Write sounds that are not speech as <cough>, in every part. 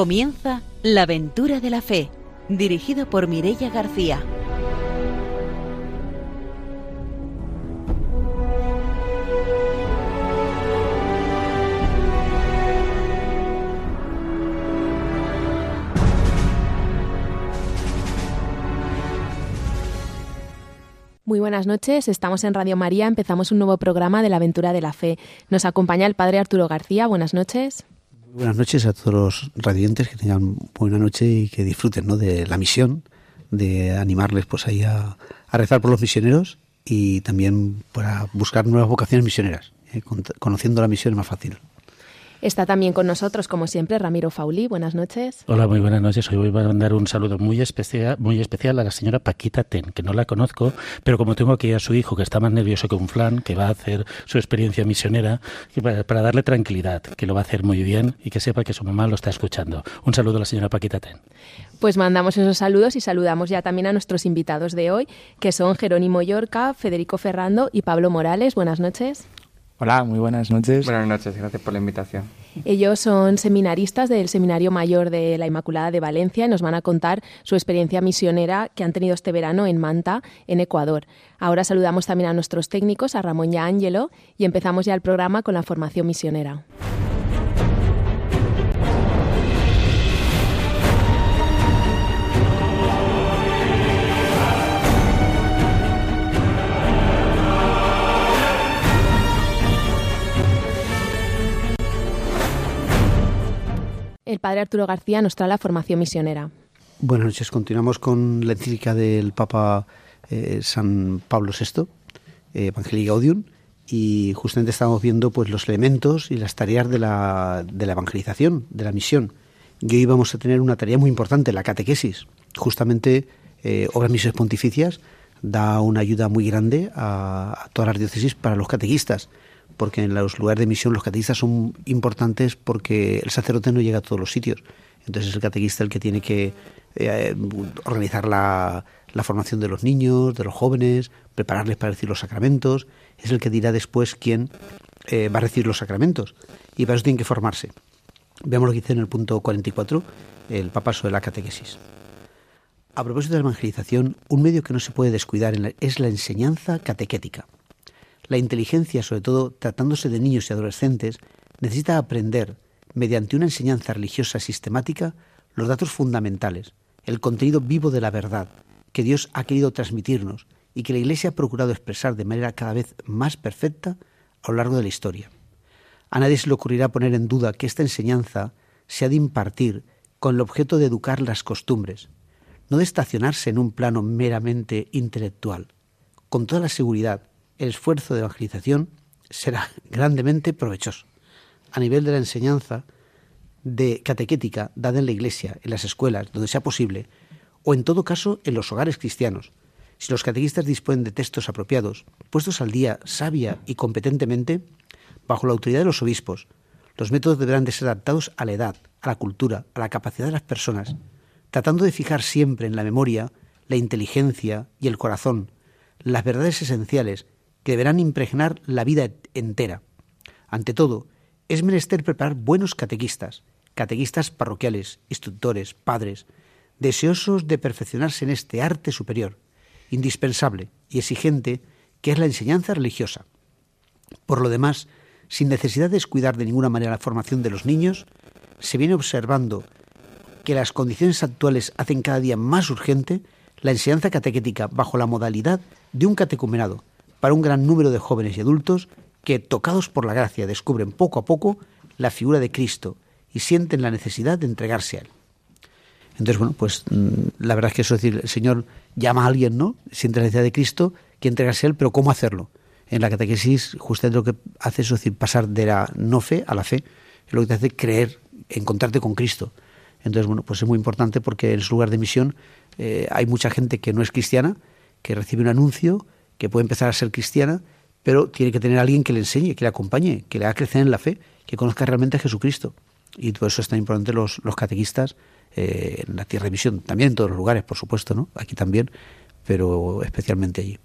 Comienza La aventura de la fe, dirigido por Mirella García. Muy buenas noches, estamos en Radio María, empezamos un nuevo programa de la aventura de la fe. Nos acompaña el Padre Arturo García, buenas noches. Buenas noches a todos los radiantes, que tengan buena noche y que disfruten ¿no? de la misión, de animarles pues ahí a, rezar por los misioneros y también para buscar nuevas vocaciones misioneras. ¿eh? Conociendo la misión es más fácil. Está también con nosotros, como siempre, Ramiro Fauli. Buenas noches. Hola, muy buenas noches. Hoy voy a mandar un saludo muy especial, muy especial a la señora Paquita Ten, que no la conozco, pero como tengo aquí a su hijo, que está más nervioso que un flan, que va a hacer su experiencia misionera, para, darle tranquilidad, que lo va a hacer muy bien y que sepa que su mamá lo está escuchando. Un saludo a la señora Paquita Ten. Pues mandamos esos saludos y saludamos ya también a nuestros invitados de hoy, que son Jerónimo Yorca, Federico Ferrando y Pablo Morales. Buenas noches. Hola, muy buenas noches. Buenas noches, gracias por la invitación. Ellos son seminaristas del Seminario Mayor de la Inmaculada de Valencia y nos van a contar su experiencia misionera que han tenido este verano en Manta, en Ecuador. Ahora saludamos también a nuestros técnicos, a Ramón y a Ángelo, y empezamos ya el programa con la formación misionera. El padre Arturo García nos trae la formación misionera. Buenas noches. Continuamos con la encíclica del Papa eh, San Pablo VI, eh, Evangelii Gaudium, y justamente estamos viendo pues los elementos y las tareas de la, de la evangelización, de la misión. Y hoy vamos a tener una tarea muy importante, la catequesis. Justamente eh, Obras Misiones Pontificias da una ayuda muy grande a, a todas las diócesis para los catequistas porque en los lugares de misión los catequistas son importantes porque el sacerdote no llega a todos los sitios. Entonces es el catequista el que tiene que eh, organizar la, formación de los niños, de los jóvenes, prepararles para recibir los sacramentos. Es el que dirá después quién eh, va a recibir los sacramentos. Y para eso tienen que formarse. Veamos lo que dice en el punto 44 el papaso de la catequesis. A propósito de la evangelización, un medio que no se puede descuidar es la enseñanza catequética. La inteligencia, sobre todo tratándose de niños y adolescentes, necesita aprender, mediante una enseñanza religiosa sistemática, los datos fundamentales, el contenido vivo de la verdad que Dios ha querido transmitirnos y que la Iglesia ha procurado expresar de manera cada vez más perfecta a lo largo de la historia. A nadie se le ocurrirá poner en duda que esta enseñanza se ha de impartir con el objeto de educar las costumbres, no de estacionarse en un plano meramente intelectual. Con toda la seguridad, el esfuerzo de evangelización será grandemente provechoso. A nivel de la enseñanza de catequética dada en la iglesia, en las escuelas, donde sea posible, o en todo caso en los hogares cristianos, si los catequistas disponen de textos apropiados, puestos al día sabia y competentemente, bajo la autoridad de los obispos, los métodos deberán de ser adaptados a la edad, a la cultura, a la capacidad de las personas, tratando de fijar siempre en la memoria la inteligencia y el corazón, las verdades esenciales que deberán impregnar la vida entera. Ante todo, es menester preparar buenos catequistas, catequistas parroquiales, instructores, padres, deseosos de perfeccionarse en este arte superior, indispensable y exigente que es la enseñanza religiosa. Por lo demás, sin necesidad de descuidar de ninguna manera la formación de los niños, se viene observando que las condiciones actuales hacen cada día más urgente la enseñanza catequética bajo la modalidad de un catecumenado, para un gran número de jóvenes y adultos que, tocados por la gracia, descubren poco a poco la figura de Cristo y sienten la necesidad de entregarse a Él. Entonces, bueno, pues mm, la verdad es que eso es decir, el Señor llama a alguien, ¿no? Siente la necesidad de Cristo, que entregarse a Él, pero ¿cómo hacerlo? En la catequesis, justamente lo que hace es decir, pasar de la no fe a la fe, es lo que te hace creer, encontrarte con Cristo. Entonces, bueno, pues es muy importante porque en su lugar de misión eh, hay mucha gente que no es cristiana, que recibe un anuncio, que puede empezar a ser cristiana, pero tiene que tener a alguien que le enseñe, que le acompañe, que le haga crecer en la fe, que conozca realmente a Jesucristo. Y por eso es tan importante los, catequistas eh, en la tierra de misión, también en todos los lugares, por supuesto, ¿no? Aquí también, pero especialmente allí.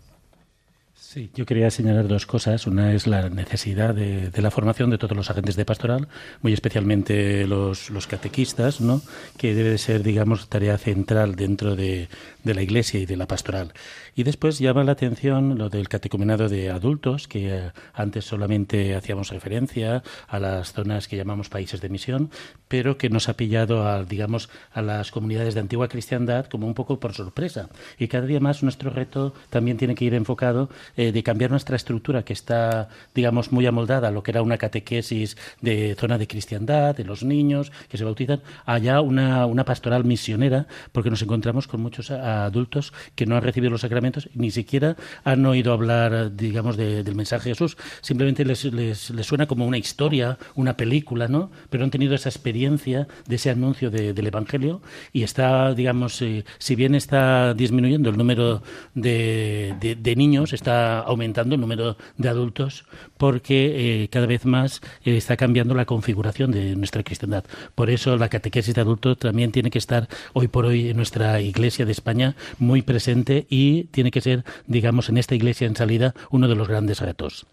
Sí, yo quería señalar dos cosas. Una es la necesidad de, la formación de todos los agentes de pastoral, muy especialmente los, los catequistas, ¿no? que debe ser, digamos, tarea central dentro de, de la Iglesia y de la pastoral. Y después llama la atención lo del catecumenado de adultos, que eh, antes solamente hacíamos referencia a las zonas que llamamos países de misión, pero que nos ha pillado a, digamos, a las comunidades de antigua cristiandad como un poco por sorpresa. Y cada día más nuestro reto también tiene que ir enfocado eh, de cambiar nuestra estructura, que está, digamos, muy amoldada a lo que era una catequesis de zona de cristiandad, de los niños que se bautizan, allá una, una pastoral misionera, porque nos encontramos con muchos adultos que no han recibido los sacramentos, ni siquiera han oído hablar, digamos, del mensaje de Jesús, simplemente les, les, suena como una historia, una película, ¿no? Pero han tenido esa experiencia de ese anuncio del Evangelio y está, digamos, eh, si bien está disminuyendo el número de, de, niños, está aumentando el número de adultos porque eh, cada vez más eh, está cambiando la configuración de nuestra cristiandad. Por eso la catequesis de adultos también tiene que estar hoy por hoy en nuestra Iglesia de España muy presente y tiene que ser, digamos, en esta Iglesia en salida uno de los grandes retos.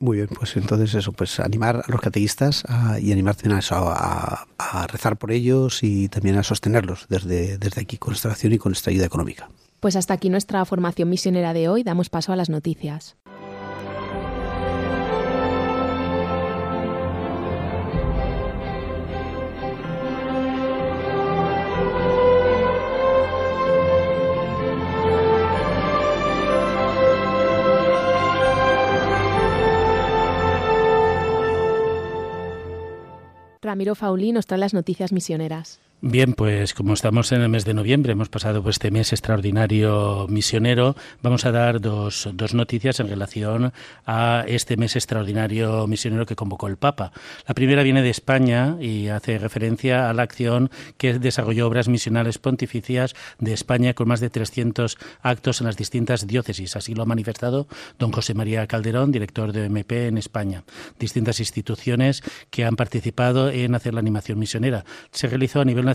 Muy bien, pues entonces eso, pues animar a los catequistas y animar también a, a, rezar por ellos y también a sostenerlos desde, desde aquí con nuestra acción y con nuestra ayuda económica. Pues hasta aquí nuestra formación misionera de hoy. Damos paso a las noticias. Ramiro Fauli nos trae las noticias misioneras. Bien, pues como estamos en el mes de noviembre, hemos pasado pues, este mes extraordinario misionero, vamos a dar dos, dos noticias en relación a este mes extraordinario misionero que convocó el Papa. La primera viene de España y hace referencia a la acción que desarrolló obras misionales pontificias de España con más de 300 actos en las distintas diócesis. Así lo ha manifestado don José María Calderón, director de MP en España. Distintas instituciones que han participado en hacer la animación misionera. Se realizó a nivel nacional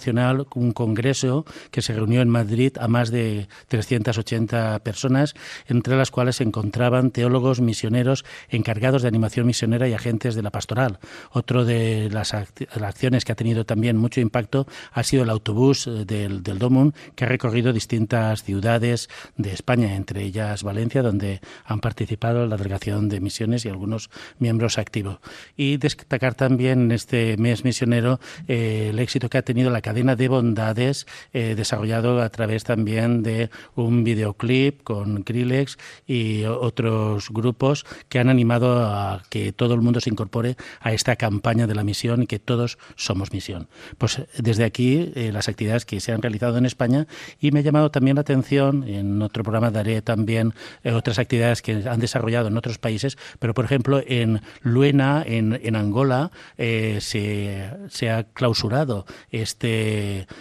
un congreso que se reunió en Madrid a más de 380 personas, entre las cuales se encontraban teólogos misioneros encargados de animación misionera y agentes de la pastoral. Otro de las, acciones que ha tenido también mucho impacto ha sido el autobús eh, del, del Domun, que ha recorrido distintas ciudades de España, entre ellas Valencia, donde han participado la delegación de misiones y algunos miembros activos. Y destacar también en este mes misionero eh, el éxito que ha tenido la cadena de bondades eh, desarrollado a través también de un videoclip con Grillex y otros grupos que han animado a que todo el mundo se incorpore a esta campaña de la misión y que todos somos misión. Pues desde aquí eh, las actividades que se han realizado en España y me ha llamado también la atención, en otro programa daré también otras actividades que han desarrollado en otros países, pero por ejemplo en Luena, en, en Angola, se se, ha clausurado este,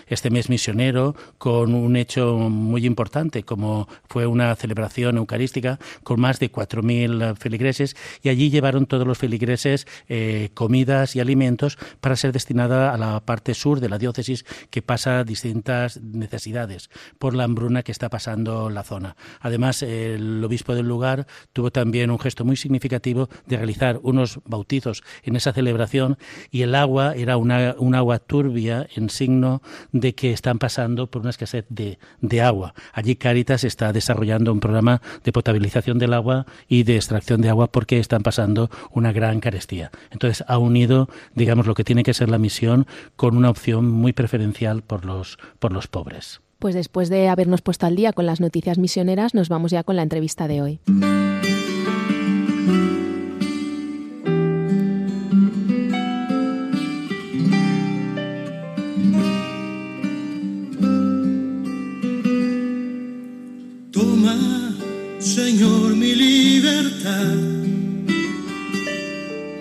este mes misionero con un hecho muy importante, como fue una celebración eucarística con más de 4.000 feligreses y allí llevaron todos los feligreses eh, comidas y alimentos para ser destinada a la parte sur de la diócesis que pasa distintas necesidades por la hambruna que está pasando la zona. Además, el obispo del lugar tuvo también un gesto muy significativo de realizar unos bautizos en esa celebración y el agua era una, un agua turbia en signo de que están pasando por una escasez de, de agua. Allí Caritas está desarrollando un programa de potabilización del agua y de extracción de agua porque están pasando una gran carestía. Entonces ha unido, digamos, lo que tiene que ser la misión con una opción muy preferencial por los, por los pobres. Pues después de habernos puesto al día con las noticias misioneras, nos vamos ya con la entrevista de hoy.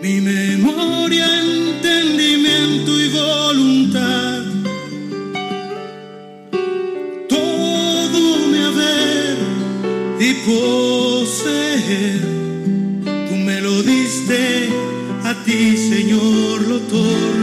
Mi memoria, entendimiento y voluntad. Todo mi haber y poseer, tú me lo diste, a ti, Señor, lo.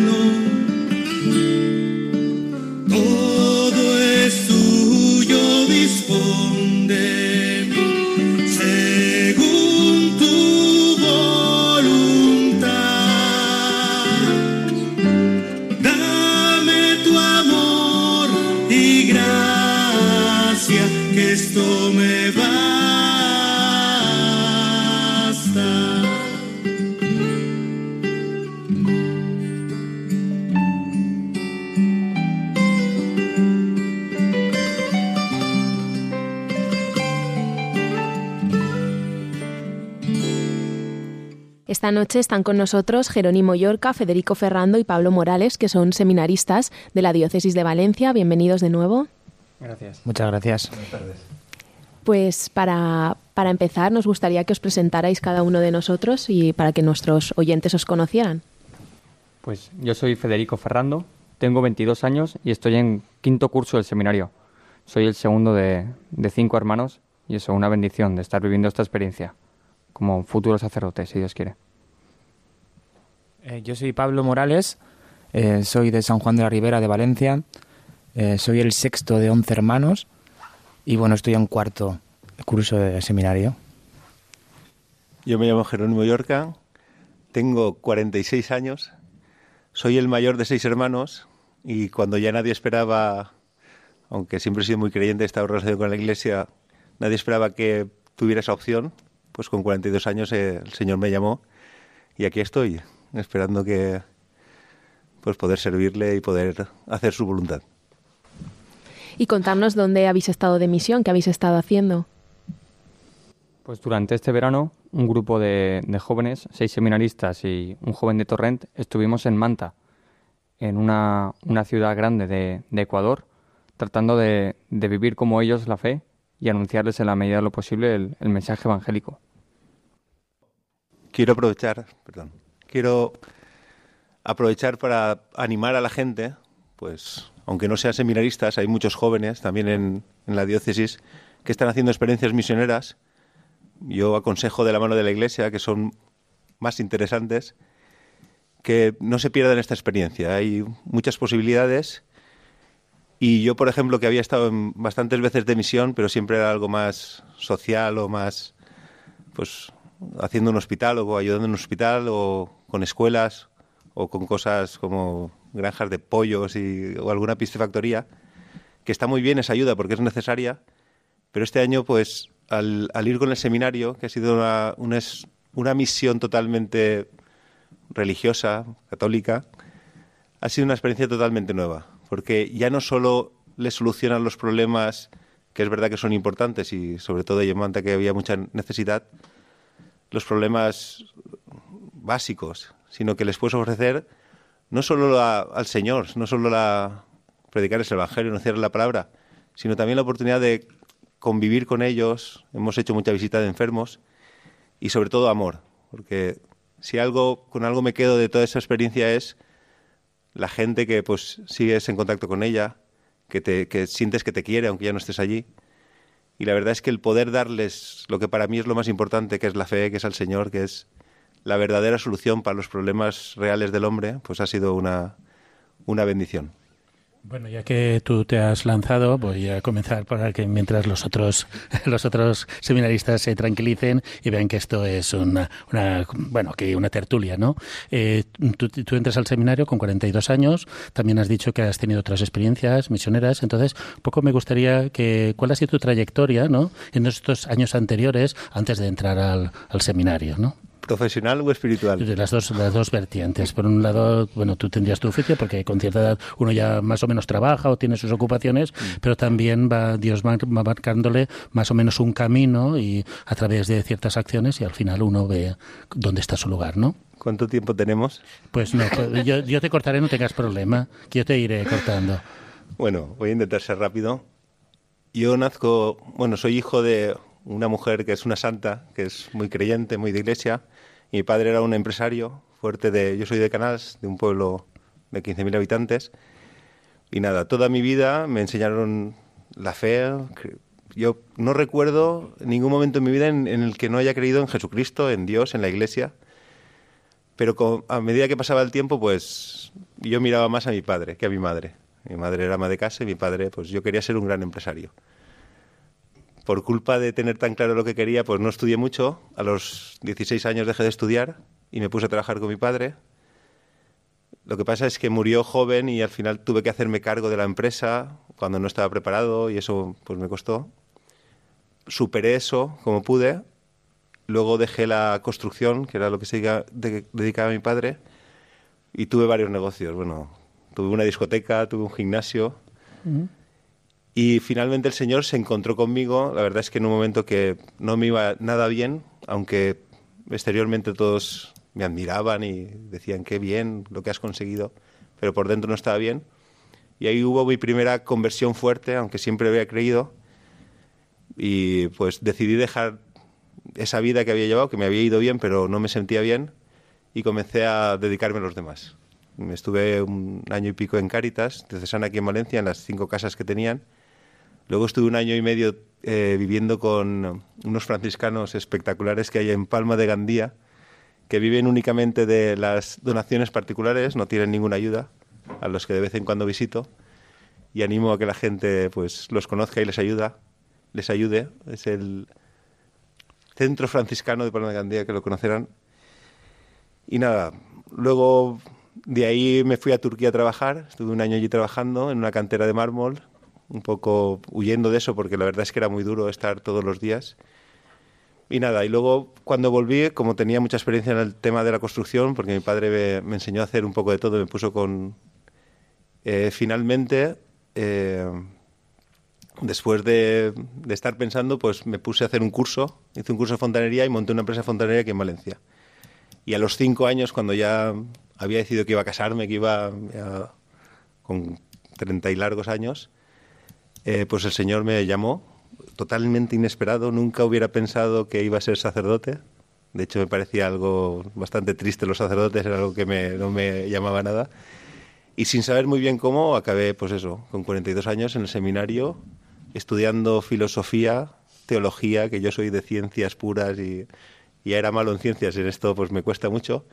Esta noche están con nosotros Jerónimo Yorca, Federico Ferrando y Pablo Morales, que son seminaristas de la Diócesis de Valencia. Bienvenidos de nuevo. Gracias. Muchas gracias. Buenas tardes. Pues para, para empezar, nos gustaría que os presentarais cada uno de nosotros y para que nuestros oyentes os conocieran. Pues yo soy Federico Ferrando, tengo 22 años y estoy en quinto curso del seminario. Soy el segundo de, de cinco hermanos y eso, una bendición de estar viviendo esta experiencia como futuro sacerdote, si Dios quiere. Eh, yo soy Pablo Morales, eh, soy de San Juan de la Ribera de Valencia, eh, soy el sexto de once hermanos y bueno, estoy en cuarto curso de seminario. Yo me llamo Jerónimo Yorca, tengo 46 años, soy el mayor de seis hermanos y cuando ya nadie esperaba, aunque siempre he sido muy creyente, he estado relacionado con la iglesia, nadie esperaba que tuviera esa opción, pues con 42 años el Señor me llamó y aquí estoy, esperando que pues poder servirle y poder hacer su voluntad. Y contarnos dónde habéis estado de misión, qué habéis estado haciendo. Pues durante este verano, un grupo de, de jóvenes, seis seminaristas y un joven de Torrent, estuvimos en Manta, en una, una ciudad grande de, de Ecuador, tratando de, de, vivir como ellos la fe y anunciarles en la medida de lo posible el, el mensaje evangélico. Quiero aprovechar, perdón, quiero aprovechar para animar a la gente, pues aunque no sean seminaristas, hay muchos jóvenes también en, la diócesis que están haciendo experiencias misioneras. Yo aconsejo de la mano de la Iglesia, que son más interesantes, que no se pierdan esta experiencia. Hay muchas posibilidades y yo, por ejemplo, que había estado en bastantes veces de misión, pero siempre era algo más social o más, pues, haciendo un hospital o ayudando en un hospital o con escuelas o con cosas como granjas de pollos y, o alguna piscifactoría, que está muy bien esa ayuda porque es necesaria, pero este año, pues, al, al ir con el seminario, que ha sido una, una, una misión totalmente religiosa, católica, ha sido una experiencia totalmente nueva, porque ya no solo le solucionan los problemas que es verdad que son importantes y sobre todo en Manta que había mucha necesidad, los problemas básicos, sino que les puedes ofrecer no solo la, al Señor, no solo la predicarles el Evangelio, anunciarles la palabra, sino también la oportunidad de convivir con ellos. Hemos hecho mucha visita de enfermos y sobre todo amor, porque si algo con algo me quedo de toda esa experiencia es la gente que pues sigues en contacto con ella, que te que sientes que te quiere aunque ya no estés allí. Y la verdad es que el poder darles lo que para mí es lo más importante, que es la fe, que es al Señor, que es la verdadera solución para los problemas reales del hombre, pues ha sido una, una bendición. Bueno, ya que tú te has lanzado, voy a comenzar para que mientras los otros <laughs> los otros seminaristas se tranquilicen y vean que esto es una, una bueno, que una tertulia, ¿no? Eh, tú, entras al seminario con 42 años, también has dicho que has tenido otras experiencias misioneras, entonces, poco me gustaría que cuál ha sido tu trayectoria, ¿no? En estos años anteriores antes de entrar al, al seminario, ¿no? Profesional o espiritual? De las dos, las dos vertientes. Por un lado, bueno, tú tendrías tu oficio porque con cierta edad uno ya más o menos trabaja o tiene sus ocupaciones, mm. pero también va Dios va marcándole más o menos un camino y a través de ciertas acciones y al final uno ve dónde está su lugar, ¿no? ¿Cuánto tiempo tenemos? Pues no, yo, yo te cortaré, no tengas problema, que yo te iré cortando. Bueno, voy a intentar ser rápido. Yo nazco, bueno, soy hijo de una mujer que es una santa, que es muy creyente, muy de iglesia, mi padre era un empresario fuerte de... Yo soy de Canals, de un pueblo de 15.000 habitantes. Y nada, toda mi vida me enseñaron la fe. Yo no recuerdo ningún momento en mi vida en, el que no haya creído en Jesucristo, en Dios, en la iglesia. Pero a medida que pasaba el tiempo, pues yo miraba más a mi padre que a mi madre. Mi madre era ama de casa y mi padre, pues yo quería ser un gran empresario por culpa de tener tan claro lo que quería, pues no estudié mucho. A los 16 años dejé de estudiar y me puse a trabajar con mi padre. Lo que pasa es que murió joven y al final tuve que hacerme cargo de la empresa cuando no estaba preparado y eso pues me costó. superé eso como pude. Luego dejé la construcción, que era lo que se dedicaba mi padre, y tuve varios negocios. Bueno, tuve una discoteca, tuve un gimnasio. Y finalmente el Señor se encontró conmigo. La verdad es que en un momento que no me iba nada bien, aunque exteriormente todos me admiraban y decían qué bien lo que has conseguido, pero por dentro no estaba bien. Y ahí hubo mi primera conversión fuerte, aunque siempre había creído. Y pues decidí dejar esa vida que había llevado, que me había ido bien, pero no me sentía bien, y comencé a dedicarme a los demás. Estuve un año y pico en Cáritas, Cesana aquí en Valencia, en las cinco casas que tenían. Luego estuve un año y medio eh, viviendo con unos franciscanos espectaculares que hay en Palma de Gandía, que viven únicamente de las donaciones particulares, no tienen ninguna ayuda, a los que de vez en cuando visito, y animo a que la gente pues los conozca y les ayuda, les ayude. Es el Centro Franciscano de Palma de Gandía, que lo conocerán. Y nada, luego de ahí me fui a Turquía a trabajar, estuve un año allí trabajando en una cantera de mármol, un poco huyendo de eso porque la verdad es que era muy duro estar todos los días. Y nada, y luego cuando volví, como tenía mucha experiencia en el tema de la construcción, porque mi padre me, enseñó a hacer un poco de todo, me puso con... Eh, finalmente, eh, después de, de, estar pensando, pues me puse a hacer un curso, hice un curso de fontanería y monté una empresa de fontanería aquí en Valencia. Y a los cinco años, cuando ya había decidido que iba a casarme, que iba con treinta y largos años, eh, pues el Señor me llamó, totalmente inesperado, nunca hubiera pensado que iba a ser sacerdote. De hecho, me parecía algo bastante triste los sacerdotes, era algo que no me llamaba nada. Y sin saber muy bien cómo, acabé, pues eso, con 42 años en el seminario, estudiando filosofía, teología, que yo soy de ciencias puras y ya era malo en ciencias, en esto pues me cuesta mucho.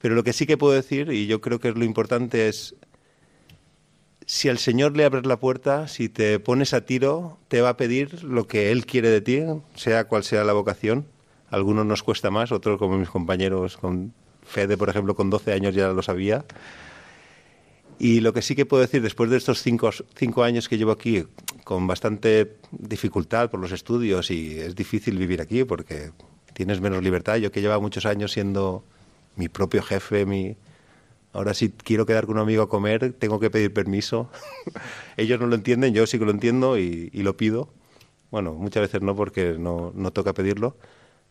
Pero lo que sí que puedo decir, y yo creo que es lo importante, es si al Señor le abres la puerta, si te pones a tiro, te va a pedir lo que Él quiere de ti, sea cual sea la vocación. algunos nos cuesta más, otros como mis compañeros con Fede, por ejemplo, con 12 años ya lo sabía. Y lo que sí que puedo decir, después de estos cinco, años que llevo aquí, con bastante dificultad por los estudios, y es difícil vivir aquí porque tienes menos libertad, yo que llevo muchos años siendo mi propio jefe, mi... Ahora si quiero quedar con un amigo a comer, tengo que pedir permiso. <laughs> Ellos no lo entienden, yo sí que lo entiendo y, lo pido. Bueno, muchas veces no porque no, no toca pedirlo.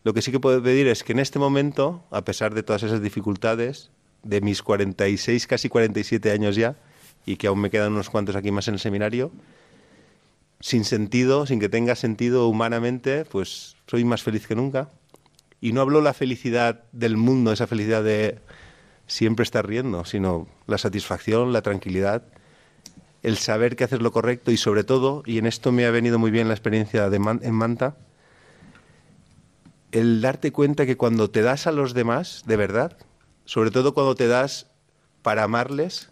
Lo que sí que puedo pedir es que en este momento, a pesar de todas esas dificultades, de mis 46, casi 47 años ya, y que aún me quedan unos cuantos aquí más en el seminario, sin sentido, sin que tenga sentido humanamente, pues soy más feliz que nunca. Y no hablo la felicidad del mundo, esa felicidad de siempre estar riendo, sino la satisfacción, la tranquilidad, el saber que haces lo correcto y sobre todo, y en esto me ha venido muy bien la experiencia de en Manta, el darte cuenta que cuando te das a los demás, de verdad, sobre todo cuando te das para amarles,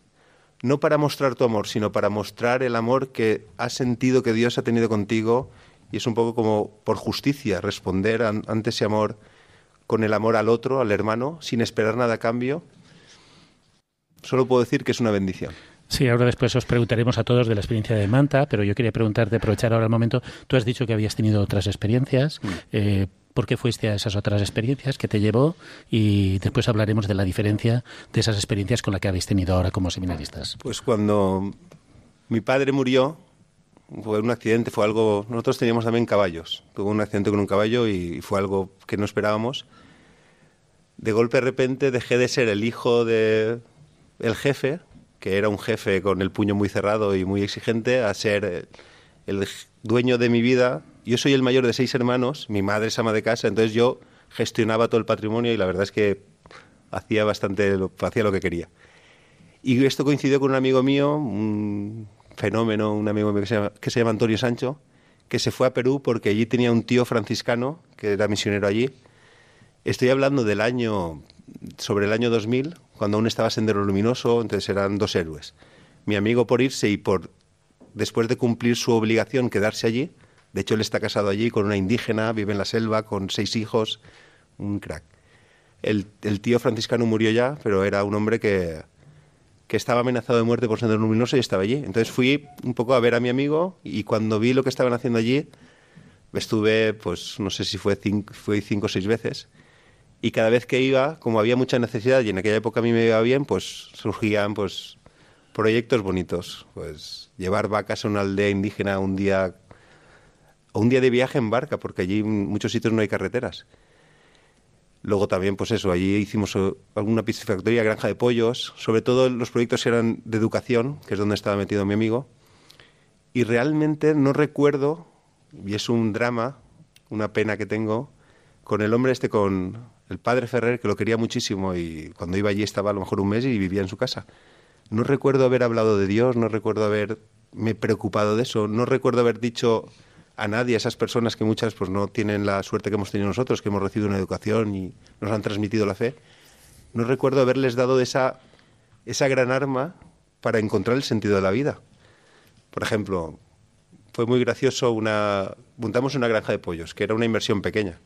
no para mostrar tu amor, sino para mostrar el amor que has sentido que Dios ha tenido contigo, y es un poco como por justicia responder ante ese amor con el amor al otro, al hermano, sin esperar nada a cambio, solo puedo decir que es una bendición. Sí, ahora después os preguntaremos a todos de la experiencia de Manta, pero yo quería preguntarte, aprovechar ahora el momento. Tú has dicho que habías tenido otras experiencias. Mm. Eh, ¿Por qué fuiste a esas otras experiencias? ¿Qué te llevó? Y después hablaremos de la diferencia de esas experiencias con la que habéis tenido ahora como seminaristas. Pues cuando mi padre murió, fue un accidente, fue algo... Nosotros teníamos también caballos. Tuvo un accidente con un caballo y fue algo que no esperábamos de golpe de repente dejé de ser el hijo de el jefe, que era un jefe con el puño muy cerrado y muy exigente, a ser el dueño de mi vida. Yo soy el mayor de seis hermanos, mi madre es ama de casa, entonces yo gestionaba todo el patrimonio y la verdad es que hacía bastante, hacía lo que quería. Y esto coincidió con un amigo mío, un fenómeno, un amigo mío que se, llama, que se llama Antonio Sancho, que se fue a Perú porque allí tenía un tío franciscano, que era misionero allí, Estoy hablando del año, sobre el año 2000, cuando aún estaba Sendero Luminoso, entonces eran dos héroes. Mi amigo por irse y por, después de cumplir su obligación, quedarse allí. De hecho, él está casado allí con una indígena, vive en la selva, con seis hijos, un crack. El, tío franciscano murió ya, pero era un hombre que, que estaba amenazado de muerte por Sendero Luminoso y estaba allí. Entonces fui un poco a ver a mi amigo y cuando vi lo que estaban haciendo allí, Estuve, pues no sé si fue cinco, fue cinco o seis veces. Y cada vez que iba, como había mucha necesidad y en aquella época a mí me iba bien, pues surgían pues proyectos bonitos. Pues llevar vacas a una aldea indígena un día, o un día de viaje en barca, porque allí en muchos sitios no hay carreteras. Luego también, pues eso, allí hicimos eh, alguna piscifactoría, granja de pollos, sobre todo los proyectos eran de educación, que es donde estaba metido mi amigo. Y realmente no recuerdo, y es un drama, una pena que tengo, con el hombre este, con el padre Ferrer, que lo quería muchísimo y cuando iba allí estaba a lo mejor un mes y vivía en su casa. No recuerdo haber hablado de Dios, no recuerdo haberme preocupado de eso, no recuerdo haber dicho a nadie, a esas personas que muchas pues no tienen la suerte que hemos tenido nosotros, que hemos recibido una educación y nos han transmitido la fe, no recuerdo haberles dado esa, esa gran arma para encontrar el sentido de la vida. Por ejemplo, fue muy gracioso una montamos una granja de pollos, que era una inversión pequeña.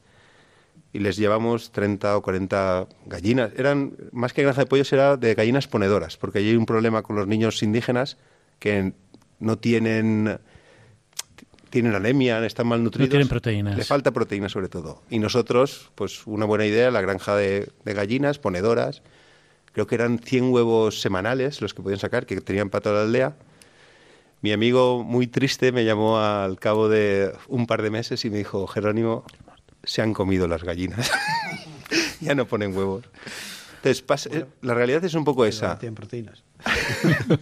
Y les llevamos 30 o 40 gallinas. Eran más que granja de pollos era de gallinas ponedoras, porque allí hay un problema con los niños indígenas que no tienen tienen anemia, están malnutridos. No tienen proteínas. Le falta proteína sobre todo. Y nosotros, pues una buena idea, la granja de, gallinas, ponedoras. Creo que eran 100 huevos semanales los que podían sacar, que tenían para toda la aldea. Mi amigo, muy triste, me llamó al cabo de un par de meses y me dijo, Jerónimo, se han comido las gallinas. <laughs> ya no ponen huevos. Entonces, la realidad es un poco esa. Tienen proteínas. <laughs>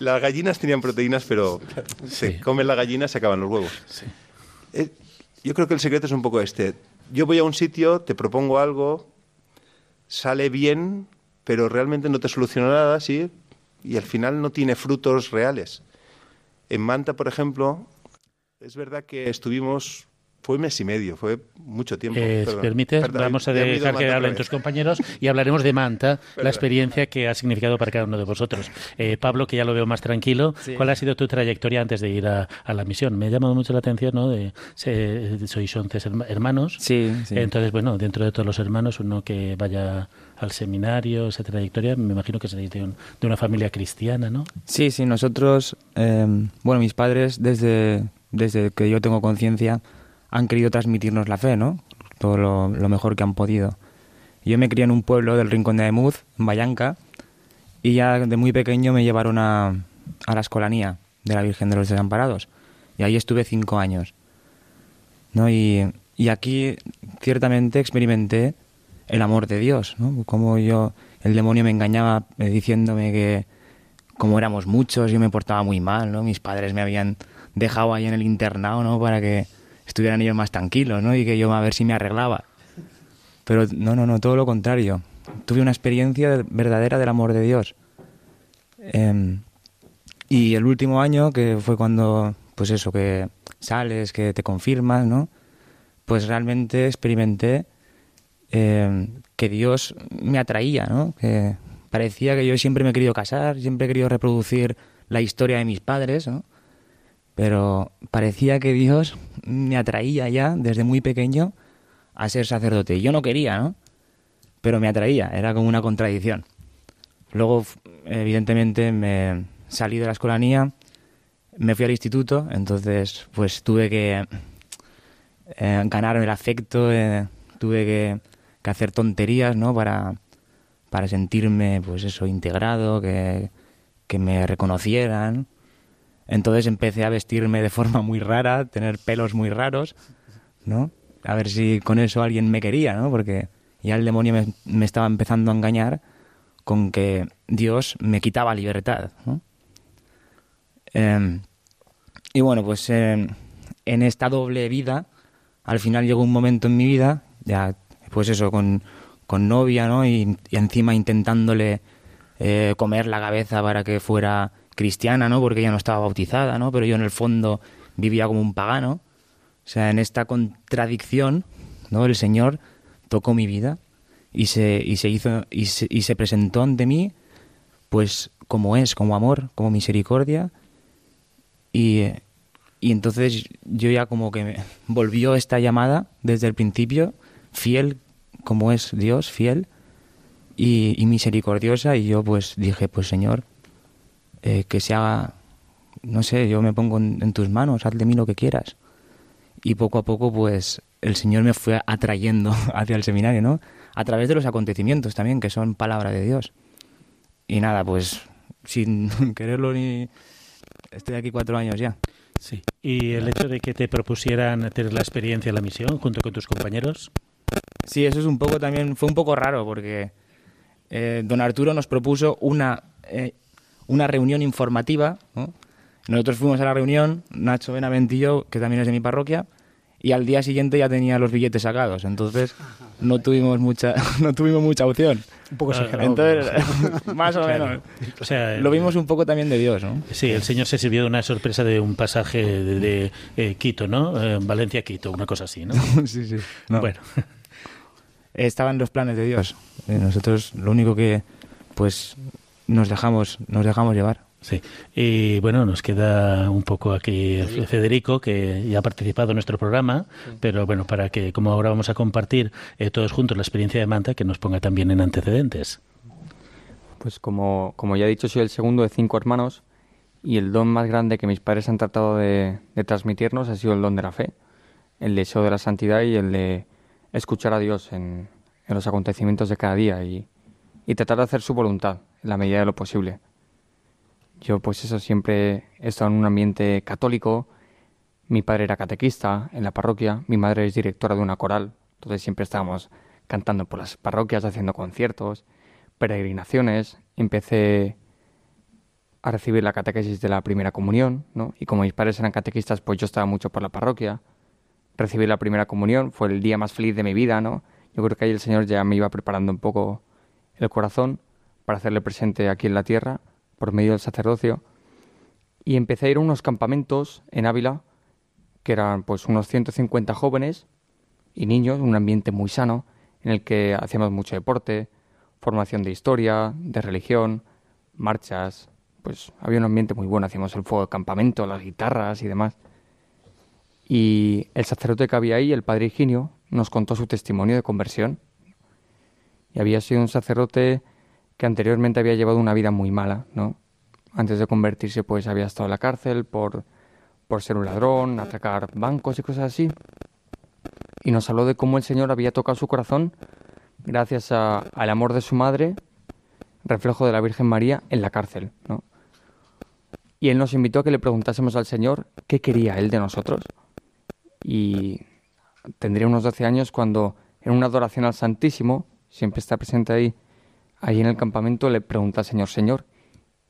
Las gallinas tenían proteínas, pero se comen la gallina, se acaban los huevos. Eh, yo creo que el secreto es un poco este. Yo voy a un sitio, te propongo algo, sale bien, pero realmente no te soluciona nada, ¿sí? Y al final no tiene frutos reales. En Manta, por ejemplo, es verdad que estuvimos fue un mes y medio, fue mucho tiempo. Eh, permite, vamos a dejar que hablen tus compañeros y hablaremos de Manta, la experiencia que ha significado para cada uno de vosotros. Eh, Pablo, que ya lo veo más tranquilo, ¿cuál ha sido tu trayectoria antes de ir a, la misión? Me ha llamado mucho la atención, ¿no? De, sois 11 hermanos. Sí, sí. Entonces, bueno, dentro de todos los hermanos, uno que vaya al seminario, esa trayectoria, me imagino que seréis de, de una familia cristiana, ¿no? Sí, sí, nosotros, eh, bueno, mis padres, desde, desde que yo tengo conciencia, han querido transmitirnos la fe, ¿no? Todo lo, mejor que han podido. Yo me crié en un pueblo del Rincón de Emuz, en Vallanca, y ya de muy pequeño me llevaron a, a la escolanía de la Virgen de los Desamparados. Y ahí estuve cinco años. ¿no? Y, y aquí ciertamente experimenté el amor de Dios, ¿no? Como yo, el demonio me engañaba eh, diciéndome que como éramos muchos, yo me portaba muy mal, ¿no? Mis padres me habían dejado ahí en el internado, ¿no? Para que estuvieran ellos más tranquilos, ¿no? Y que yo a ver si me arreglaba. Pero no, no, no, todo lo contrario. Tuve una experiencia verdadera del amor de Dios. Em, y el último año, que fue cuando, pues eso, que sales, que te confirmas, ¿no? Pues realmente experimenté em, que Dios me atraía, ¿no? Que parecía que yo siempre me he querido casar, siempre he querido reproducir la historia de mis padres, ¿no? Pero parecía que Dios me atraía ya desde muy pequeño a ser sacerdote. Yo no quería, ¿no? Pero me atraía, era como una contradicción. Luego, evidentemente, me salí de la escolanía, me fui al instituto, entonces pues tuve que eh, ganarme el afecto, eh, tuve que, que, hacer tonterías, ¿no? Para, para sentirme, pues eso, integrado, que, que me reconocieran. Entonces empecé a vestirme de forma muy rara, tener pelos muy raros, ¿no? A ver si con eso alguien me quería, ¿no? Porque ya el demonio me, estaba empezando a engañar con que Dios me quitaba libertad, ¿no? Em, y bueno, pues em, en esta doble vida, al final llegó un momento en mi vida, ya pues eso, con, novia, ¿no? Y, encima intentándole eh, comer la cabeza para que fuera cristiana, ¿no? Porque ella no estaba bautizada, ¿no? Pero yo en el fondo vivía como un pagano. O sea, en esta contradicción, ¿no? El Señor tocó mi vida y se, y se hizo y se, y se presentó ante mí, pues como es, como amor, como misericordia. Y, y entonces yo ya como que me volvió esta llamada desde el principio, fiel como es Dios, fiel y, y misericordiosa. Y yo pues dije, pues Señor, eh, que se haga, no sé, yo me pongo en, tus manos, haz de mí lo que quieras. y poco a poco pues el Señor me fue atrayendo <laughs> hacia el seminario, ¿no? A través de los acontecimientos también, que son palabra de Dios. Y nada, pues sin <laughs> quererlo ni... Estoy aquí cuatro años ya. Sí. ¿Y el hecho de que te propusieran tener la experiencia en la misión junto con tus compañeros? Sí, eso es un poco también, fue un poco raro porque eh, don Arturo nos propuso una, eh, una reunión informativa. Nosotros fuimos a la reunión, Nacho Benaventillo, que también es de mi parroquia, y al día siguiente ya tenía los billetes sacados. Entonces no tuvimos mucha, <laughs> no tuvimos mucha opción. Un poco exagerado. Entonces, <laughs> más o menos. O sea, Lo vimos un poco también de Dios, ¿no? Sí, el Señor se sirvió de una sorpresa de un pasaje de, de, eh, Quito, ¿no? Eh, Valencia-Quito, una cosa así, ¿no? <laughs> sí, sí. Bueno, Estaban los planes de Dios. Eh, nosotros lo único que, pues, nos dejamos, nos dejamos llevar. sí. Y bueno, nos queda un poco aquí Federico, que ya ha participado en nuestro programa, pero bueno, para que, como ahora vamos a compartir eh, todos juntos la experiencia de Manta, que nos ponga también en antecedentes. Pues como, como ya he dicho, soy el segundo de cinco hermanos y el don más grande que mis padres han tratado de, de transmitirnos ha sido el don de la fe, el deseo de la santidad y el de escuchar a Dios en, en los acontecimientos de cada día y, y tratar de hacer su voluntad en la medida de lo posible. Yo pues eso siempre he estado en un ambiente católico, mi padre era catequista en la parroquia, mi madre es directora de una coral, entonces siempre estábamos cantando por las parroquias, haciendo conciertos, peregrinaciones, empecé a recibir la catequesis de la primera comunión, ¿no? Y como mis padres eran catequistas, pues yo estaba mucho por la parroquia. Recibí la primera comunión, fue el día más feliz de mi vida, ¿no? Yo creo que ahí el Señor ya me iba preparando un poco el corazón para hacerle presente aquí en la tierra por medio del sacerdocio. Y empecé a ir a unos campamentos en Ávila, que eran pues unos 150 jóvenes y niños, un ambiente muy sano, en el que hacíamos mucho deporte, formación de historia, de religión, marchas, pues había un ambiente muy bueno, hacíamos el fuego de campamento, las guitarras y demás. Y el sacerdote que había ahí, el padre Higinio, nos contó su testimonio de conversión. Y había sido un sacerdote que anteriormente había llevado una vida muy mala, ¿no? Antes de convertirse, pues había estado en la cárcel por, por ser un ladrón, atracar bancos y cosas así. Y nos habló de cómo el Señor había tocado su corazón gracias a- al amor de su madre, reflejo de la Virgen María, en la cárcel, ¿no? Y él nos invitó a que le preguntásemos al Señor qué quería Él de nosotros. Y tendría unos 12 años cuando en una adoración al Santísimo, siempre está presente ahí, ahí en el campamento, le pregunta al Señor, Señor,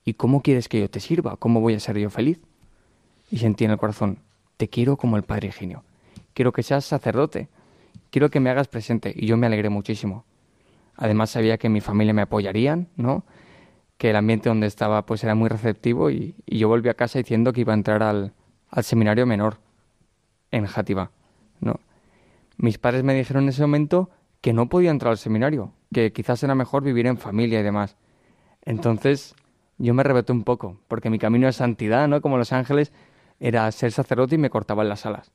¿y cómo quieres que yo te sirva? ¿Cómo voy a ser yo feliz? Y sentí en el corazón, te quiero como el Padre Higinio, quiero que seas sacerdote, quiero que me hagas presente. Y yo me alegré muchísimo. Además sabía que mi familia me apoyarían, ¿no? Que el ambiente donde estaba pues era muy receptivo y, y yo volví a casa diciendo que iba a entrar al, al seminario menor en Játiva, ¿no? Mis padres me dijeron en ese momento que no podía entrar al seminario, que quizás era mejor vivir en familia y demás. Entonces yo me rebeté un poco, porque mi camino de santidad, ¿no? Como los ángeles, era ser sacerdote y me cortaban las alas.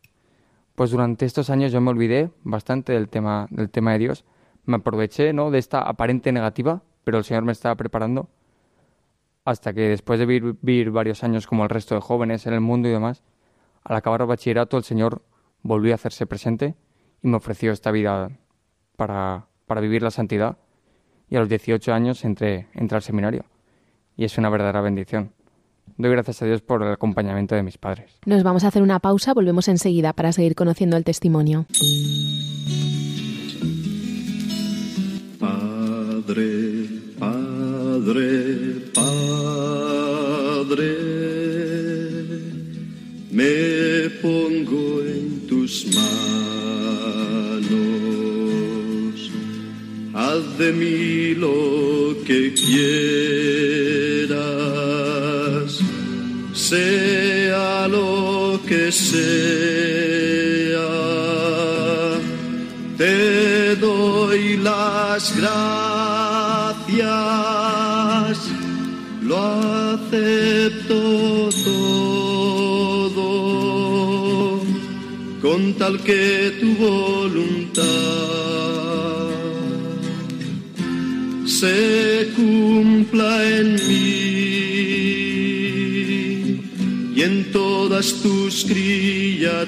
Pues durante estos años yo me olvidé bastante del tema, del tema de Dios. Me aproveché, ¿no? De esta aparente negativa, pero el Señor me estaba preparando hasta que después de vivir, vivir varios años como el resto de jóvenes en el mundo y demás, al acabar el bachillerato el Señor volvió a hacerse presente y me ofreció esta vida para, para vivir la santidad. Y a los 18 años entré, entré al seminario. Y es una verdadera bendición. Doy gracias a Dios por el acompañamiento de mis padres. Nos vamos a hacer una pausa, volvemos enseguida para seguir conociendo el testimonio. Padre, Padre, Padre, de mí lo que quieras, sea lo que sea. Te doy las gracias, lo acepto todo, con tal que tu voluntad se cumpla en mí y en toda todas tus criaturas.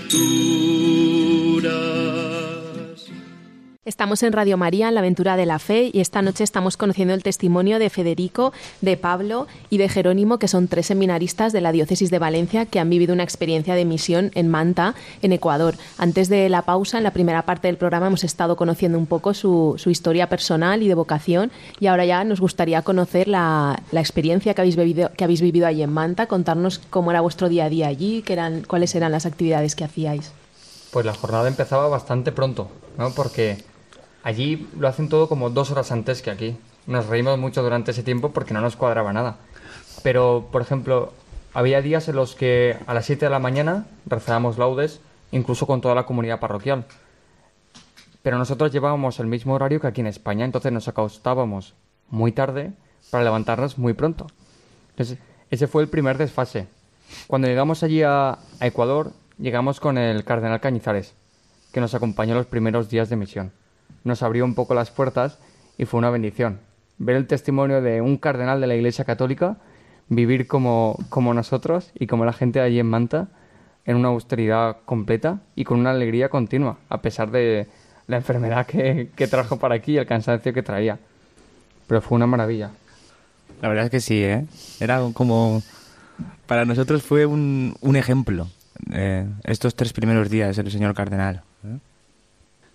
Estamos en Radio María, en la aventura de la fe, y esta noche estamos conociendo el testimonio de Federico, de Pablo y de Jerónimo, que son tres seminaristas de la diócesis de Valencia que han vivido una experiencia de misión en Manta, en Ecuador. Antes de la pausa, en la primera parte del programa, hemos estado conociendo un poco su, historia personal y de vocación, y ahora ya nos gustaría conocer la, experiencia que habéis, vivido, que habéis vivido allí en Manta, contarnos cómo era vuestro día a día allí, qué eran, cuáles eran las actividades que hacíais. Pues la jornada empezaba bastante pronto, ¿no? Porque Allí lo hacen todo como dos horas antes que aquí. Nos reímos mucho durante ese tiempo porque no nos cuadraba nada. Pero, por ejemplo, había días en los que a las 7 de la mañana rezábamos laudes, incluso con toda la comunidad parroquial. Pero nosotros llevábamos el mismo horario que aquí en España, entonces nos acostábamos muy tarde para levantarnos muy pronto. Entonces, ese fue el primer desfase. Cuando llegamos allí a, a Ecuador, llegamos con el cardenal Cañizares, que nos acompañó los primeros días de misión nos abrió un poco las puertas y fue una bendición. Ver el testimonio de un cardenal de la Iglesia Católica vivir como, como nosotros y como la gente allí en Manta, en una austeridad completa y con una alegría continua, a pesar de la enfermedad que, que trajo para aquí y el cansancio que traía. Pero fue una maravilla. La verdad es que sí, ¿eh? Era como... Para nosotros fue un, un ejemplo eh, estos tres primeros días el señor cardenal.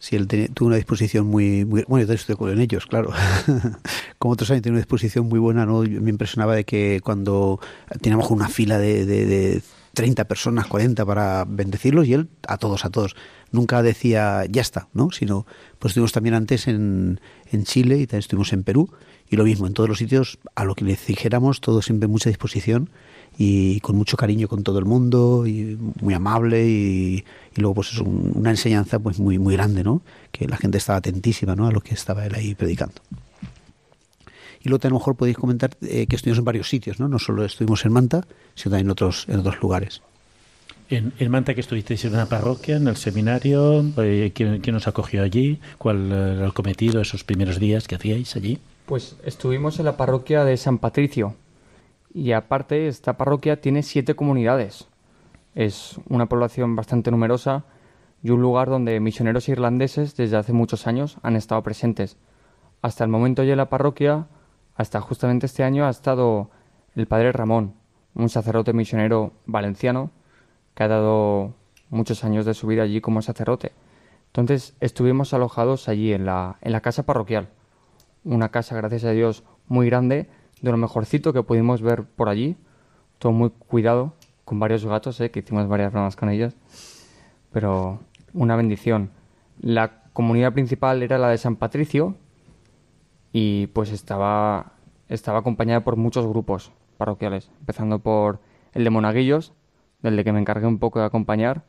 Si él tuvo una disposición muy, muy bueno, yo estoy de acuerdo en ellos, claro. <laughs> Como otros años tiene una disposición muy buena, ¿no? me impresionaba de que cuando teníamos una fila de, de, de 30 personas, 40 para bendecirlos y él a todos, a todos. Nunca decía ya está, ¿no? Sino, pues estuvimos también antes en, en Chile y también estuvimos en Perú y lo mismo, en todos los sitios, a lo que le dijéramos, todo siempre mucha disposición y con mucho cariño con todo el mundo y muy amable y, luego pues es una enseñanza pues muy muy grande no que la gente estaba atentísima no a lo que estaba él ahí predicando. Y luego a lo mejor podéis comentar eh, que estuvimos en varios sitios no no solo estuvimos en Manta sino también en otros en otros lugares. En, Manta que estuvisteis en una parroquia, en el seminario, eh, ¿quién, ¿quién, os acogió allí? ¿Cuál era el cometido esos primeros días que hacíais allí? Pues estuvimos en la parroquia de San Patricio, y aparte, esta parroquia tiene siete comunidades. Es una población bastante numerosa y un lugar donde misioneros irlandeses desde hace muchos años han estado presentes. Hasta el momento ya en la parroquia, hasta justamente este año, ha estado el padre Ramón, un sacerdote misionero valenciano que ha dado muchos años de su vida allí como sacerdote. Entonces estuvimos alojados allí en la, en la casa parroquial, una casa, gracias a Dios, muy grande, de lo mejorcito que pudimos ver por allí. Todo muy cuidado, con varios gatos, ¿eh? que hicimos varias bromas con ellos. Pero una bendición. La comunidad principal era la de San Patricio y pues estaba, estaba acompañada por muchos grupos parroquiales, empezando por el de monaguillos, del de que me encargué un poco de acompañar,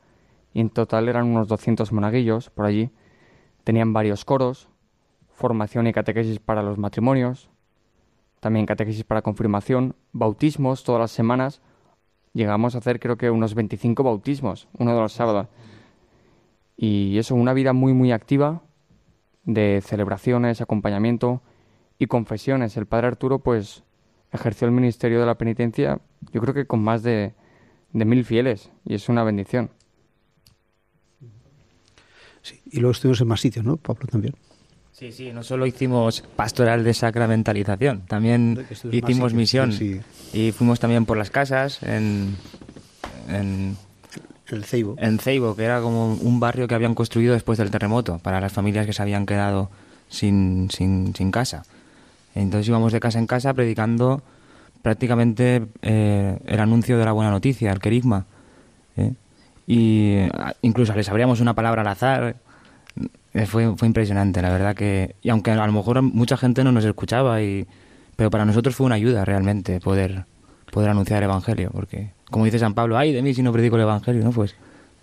y en total eran unos 200 monaguillos por allí. Tenían varios coros, formación y catequesis para los matrimonios, también catequesis para confirmación, bautismos todas las semanas. Llegamos a hacer creo que unos 25 bautismos, uno de los sábados. Y eso, una vida muy, muy activa de celebraciones, acompañamiento y confesiones. El padre Arturo, pues, ejerció el ministerio de la penitencia, yo creo que con más de, de mil fieles, y es una bendición. Sí, y luego estuvimos en más sitios, ¿no? Pablo también. Sí, sí, no solo hicimos pastoral de sacramentalización, también hicimos misión y fuimos también por las casas en, en el Ceibo. En Ceibo, que era como un barrio que habían construido después del terremoto para las familias que se habían quedado sin, sin, sin casa. Entonces íbamos de casa en casa predicando prácticamente eh, el anuncio de la buena noticia, el querigma. ¿eh? Y ah, incluso les abríamos una palabra al azar eh, fue, fue impresionante, la verdad que... Y aunque a lo mejor mucha gente no nos escuchaba, y, pero para nosotros fue una ayuda realmente poder, poder anunciar el Evangelio, porque como dice San Pablo, ay de mí si no predico el Evangelio, ¿no? Pues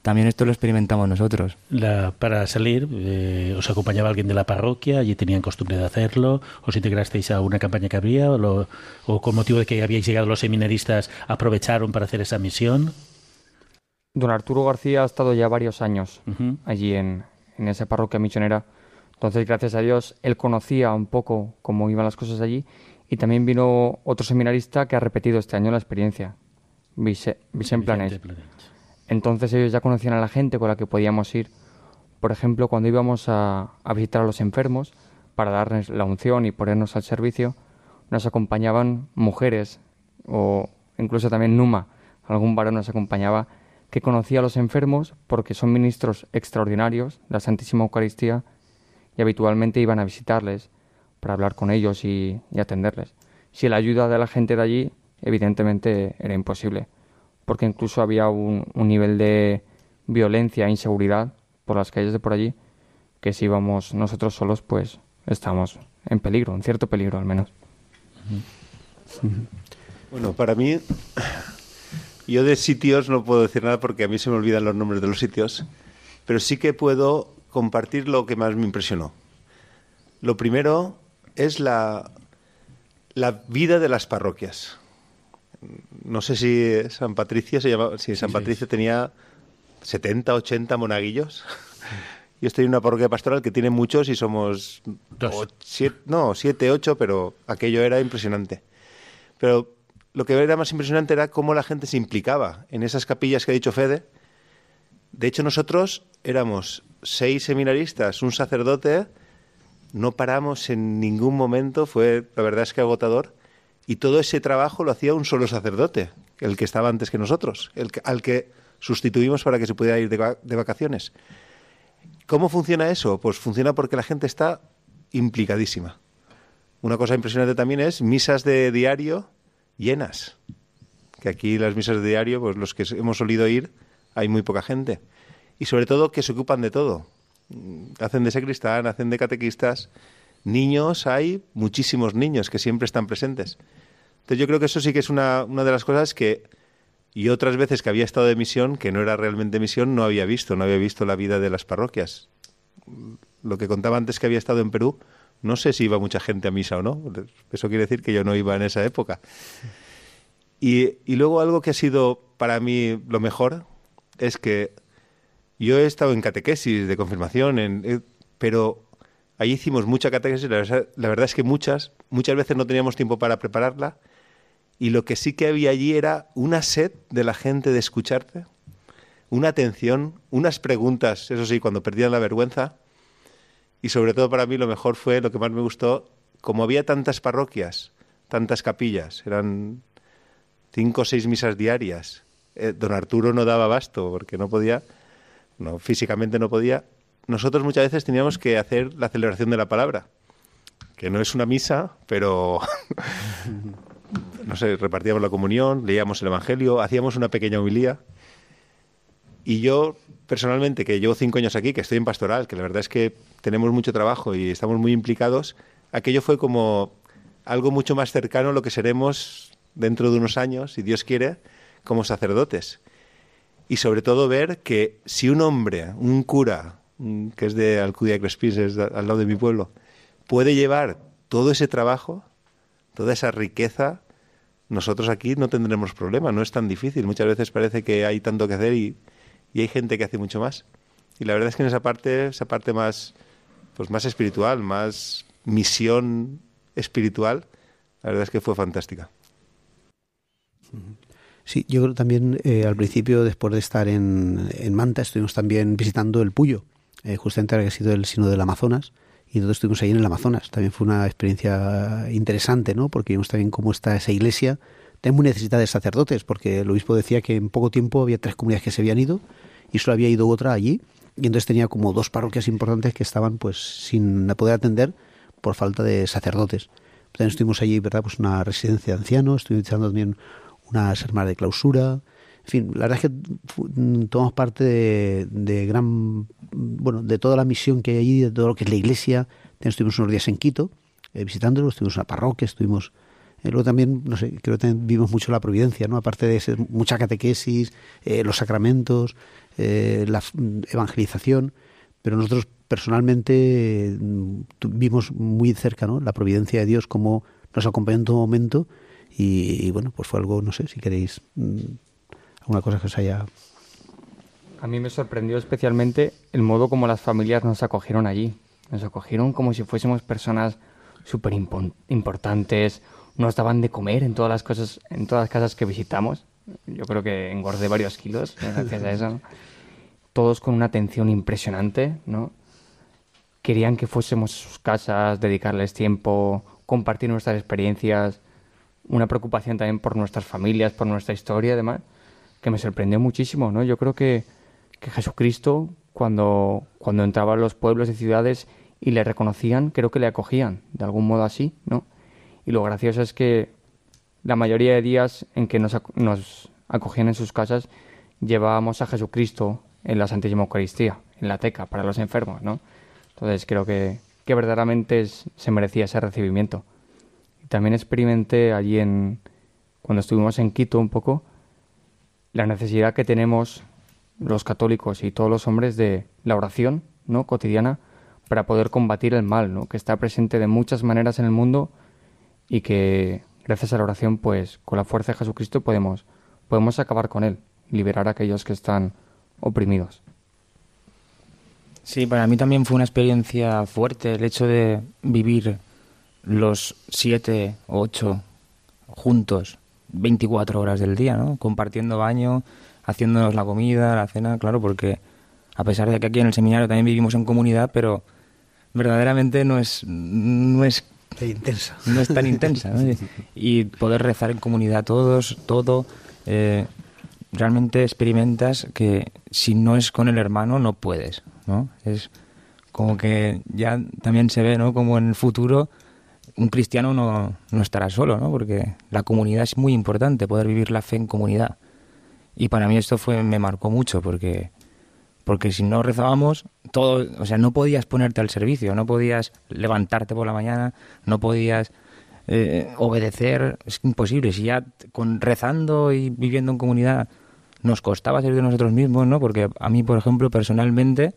también esto lo experimentamos nosotros. La, para salir, eh, ¿os acompañaba alguien de la parroquia? ¿Allí tenían costumbre de hacerlo? ¿Os integrasteis a una campaña que había? ¿O, o con motivo de que habíais llegado los seminaristas aprovecharon para hacer esa misión? Don Arturo García ha estado ya varios años allí en, en esa parroquia misionera. Entonces, gracias a Dios, él conocía un poco cómo iban las cosas allí y también vino otro seminarista que ha repetido este año la experiencia, Vicente Planes. Entonces ellos ya conocían a la gente con la que podíamos ir. Por ejemplo, cuando íbamos a, a visitar a los enfermos para darles la unción y ponernos al servicio, nos acompañaban mujeres o incluso también Numa, algún varón nos acompañaba que conocía a los enfermos porque son ministros extraordinarios de la Santísima Eucaristía y habitualmente iban a visitarles para hablar con ellos y, atenderles. Si la ayuda de la gente de allí, evidentemente era imposible, porque incluso había un, nivel de violencia e inseguridad por las calles de por allí, que si íbamos nosotros solos, pues estamos en peligro, en cierto peligro al menos. Bueno, para mí, yo de sitios no puedo decir nada porque a mí se me olvidan los nombres de los sitios, pero sí que puedo compartir lo que más me impresionó. Lo primero es la, la vida de las parroquias. No sé si San Patricio se llama, si San Patricio tenía 70, 80 monaguillos. Yo estoy en una parroquia pastoral que tiene muchos y somos Dos. siete, no, siete, ocho, pero aquello era impresionante. Pero lo que era más impresionante era cómo la gente se implicaba en esas capillas que ha dicho Fede. De hecho, nosotros éramos seis seminaristas, un sacerdote, no paramos en ningún momento, fue la verdad es que agotador, y todo ese trabajo lo hacía un solo sacerdote, el que estaba antes que nosotros, el al que sustituimos para que se pudiera ir de, de vacaciones. ¿Cómo funciona eso? Pues funciona porque la gente está implicadísima. Una cosa impresionante también es misas de diario llenas. Que aquí las misas de diario, pues los que hemos solido ir, hay muy poca gente. Y sobre todo que se ocupan de todo. Hacen de sacristán, hacen de catequistas. Niños, hay muchísimos niños que siempre están presentes. Entonces yo creo que eso sí que es una, una de las cosas que y otras veces que había estado de misión, que no era realmente misión, no había visto, no había visto la vida de las parroquias. Lo que contaba antes que había estado en Perú, no sé si iba mucha gente a misa o no. Eso quiere decir que yo no iba en esa época. Y, luego algo que ha sido para mí lo mejor es que yo he estado en catequesis de confirmación, en, eh, pero ahí hicimos mucha catequesis. La verdad, la verdad es que muchas, muchas veces no teníamos tiempo para prepararla. Y lo que sí que había allí era una sed de la gente de escucharte, una atención, unas preguntas, eso sí, cuando perdían la vergüenza. Y sobre todo para mí lo mejor fue, lo que más me gustó, como había tantas parroquias, tantas capillas, eran cinco o seis misas diarias. Eh, don Arturo no daba abasto porque no podía, no, físicamente no podía. Nosotros muchas veces teníamos que hacer la celebración de la palabra, que no es una misa, pero <laughs> no sé, repartíamos la comunión, leíamos el Evangelio, hacíamos una pequeña homilía. Y yo, personalmente, que llevo cinco años aquí, que estoy en pastoral, que la verdad es que tenemos mucho trabajo y estamos muy implicados, aquello fue como algo mucho más cercano a lo que seremos dentro de unos años, si Dios quiere, como sacerdotes. Y sobre todo ver que si un hombre, un cura, que es de Alcudia de Crespís, es al lado de mi pueblo, puede llevar todo ese trabajo, toda esa riqueza, nosotros aquí no tendremos problema, no es tan difícil. Muchas veces parece que hay tanto que hacer y, y hay gente que hace mucho más. Y la verdad es que en esa parte, esa parte más, pues más espiritual, más misión espiritual, la verdad es que fue fantástica. Sí, yo creo también eh, al principio, después de estar en, Manta, estuvimos también visitando el Puyo, eh, justamente ahora que ha sido el sino del Amazonas, y nosotros estuvimos ahí en el Amazonas. También fue una experiencia interesante, ¿no? Porque vimos también cómo está esa iglesia. También muy de sacerdotes, porque el obispo decía que en poco tiempo había tres comunidades que se habían ido y solo había ido otra allí. Y entonces tenía como dos parroquias importantes que estaban pues sin poder atender por falta de sacerdotes. También estuvimos allí, ¿verdad? Pues una residencia de ancianos, estuvimos visitando también unas hermanas de clausura. En fin, la verdad es que tomamos parte de, gran, bueno, de toda la misión que hay allí, de todo lo que es la iglesia. También estuvimos unos días en Quito, eh, visitándolo, estuvimos en la parroquia, estuvimos... Eh, luego también, no sé, creo que vimos mucho la providencia, ¿no? Aparte de ser mucha catequesis, eh, los sacramentos, eh, la evangelización, pero nosotros personalmente vimos muy cerca, ¿no? La providencia de Dios, como nos acompañó en todo momento y, y, bueno, pues fue algo, no sé, si queréis alguna cosa que os haya... A mí me sorprendió especialmente el modo como las familias nos acogieron allí. Nos acogieron como si fuésemos personas súper importantes, nos daban de comer en todas las cosas, en todas las casas que visitamos. Yo creo que engordé varios kilos <laughs> gracias a eso. Todos con una atención impresionante, ¿no? Querían que fuésemos a sus casas, dedicarles tiempo, compartir nuestras experiencias, una preocupación también por nuestras familias, por nuestra historia, además, que me sorprendió muchísimo, ¿no? Yo creo que, que Jesucristo, cuando, cuando entraba a los pueblos y ciudades y le reconocían, creo que le acogían, de algún modo así, ¿no? Y lo gracioso es que la mayoría de días en que nos, nos acogían en sus casas, llevábamos a Jesucristo en la Santísima Eucaristía, en la teca, para los enfermos, ¿no? Entonces creo que, que verdaderamente se merecía ese recibimiento. Y también experimenté allí en, cuando estuvimos en Quito un poco, la necesidad que tenemos los católicos y todos los hombres de la oración, ¿no? cotidiana para poder combatir el mal, ¿no? que está presente de muchas maneras en el mundo y que gracias a la oración, pues con la fuerza de Jesucristo podemos, podemos acabar con él, liberar a aquellos que están oprimidos. Sí, para mí también fue una experiencia fuerte el hecho de vivir los siete o ocho juntos, 24 horas del día, ¿no? Compartiendo baño, haciéndonos la comida, la cena, claro, porque a pesar de que aquí en el seminario también vivimos en comunidad, pero verdaderamente no es, no es intensa. No es tan intensa. <laughs> Y poder rezar en comunidad todos, todo, eh, realmente experimentas que si no es con el hermano no puedes, ¿no? Es como que ya también se ve, ¿no? Como en el futuro un cristiano no, no estará solo, ¿no? Porque la comunidad es muy importante, poder vivir la fe en comunidad. Y para mí esto fue me marcó mucho porque porque si no rezábamos, todo, o sea, no podías ponerte al servicio, no podías levantarte por la mañana, no podías eh, obedecer, es imposible. Si ya con rezando y viviendo en comunidad nos costaba ser de nosotros mismos, ¿no? Porque a mí, por ejemplo, personalmente,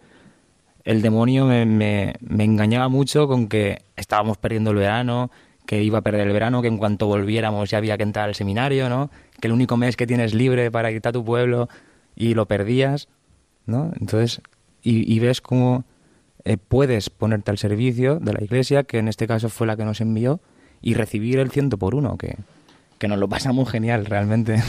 el demonio me, me, engañaba mucho con que estábamos perdiendo el verano, que iba a perder el verano, que en cuanto volviéramos ya había que entrar al seminario, ¿no? Que el único mes que tienes libre para irte a tu pueblo y lo perdías. ¿no? Entonces, y, ves cómo eh, puedes ponerte al servicio de la iglesia, que en este caso fue la que nos envió, y recibir el ciento por uno, que, que nos lo pasamos genial realmente.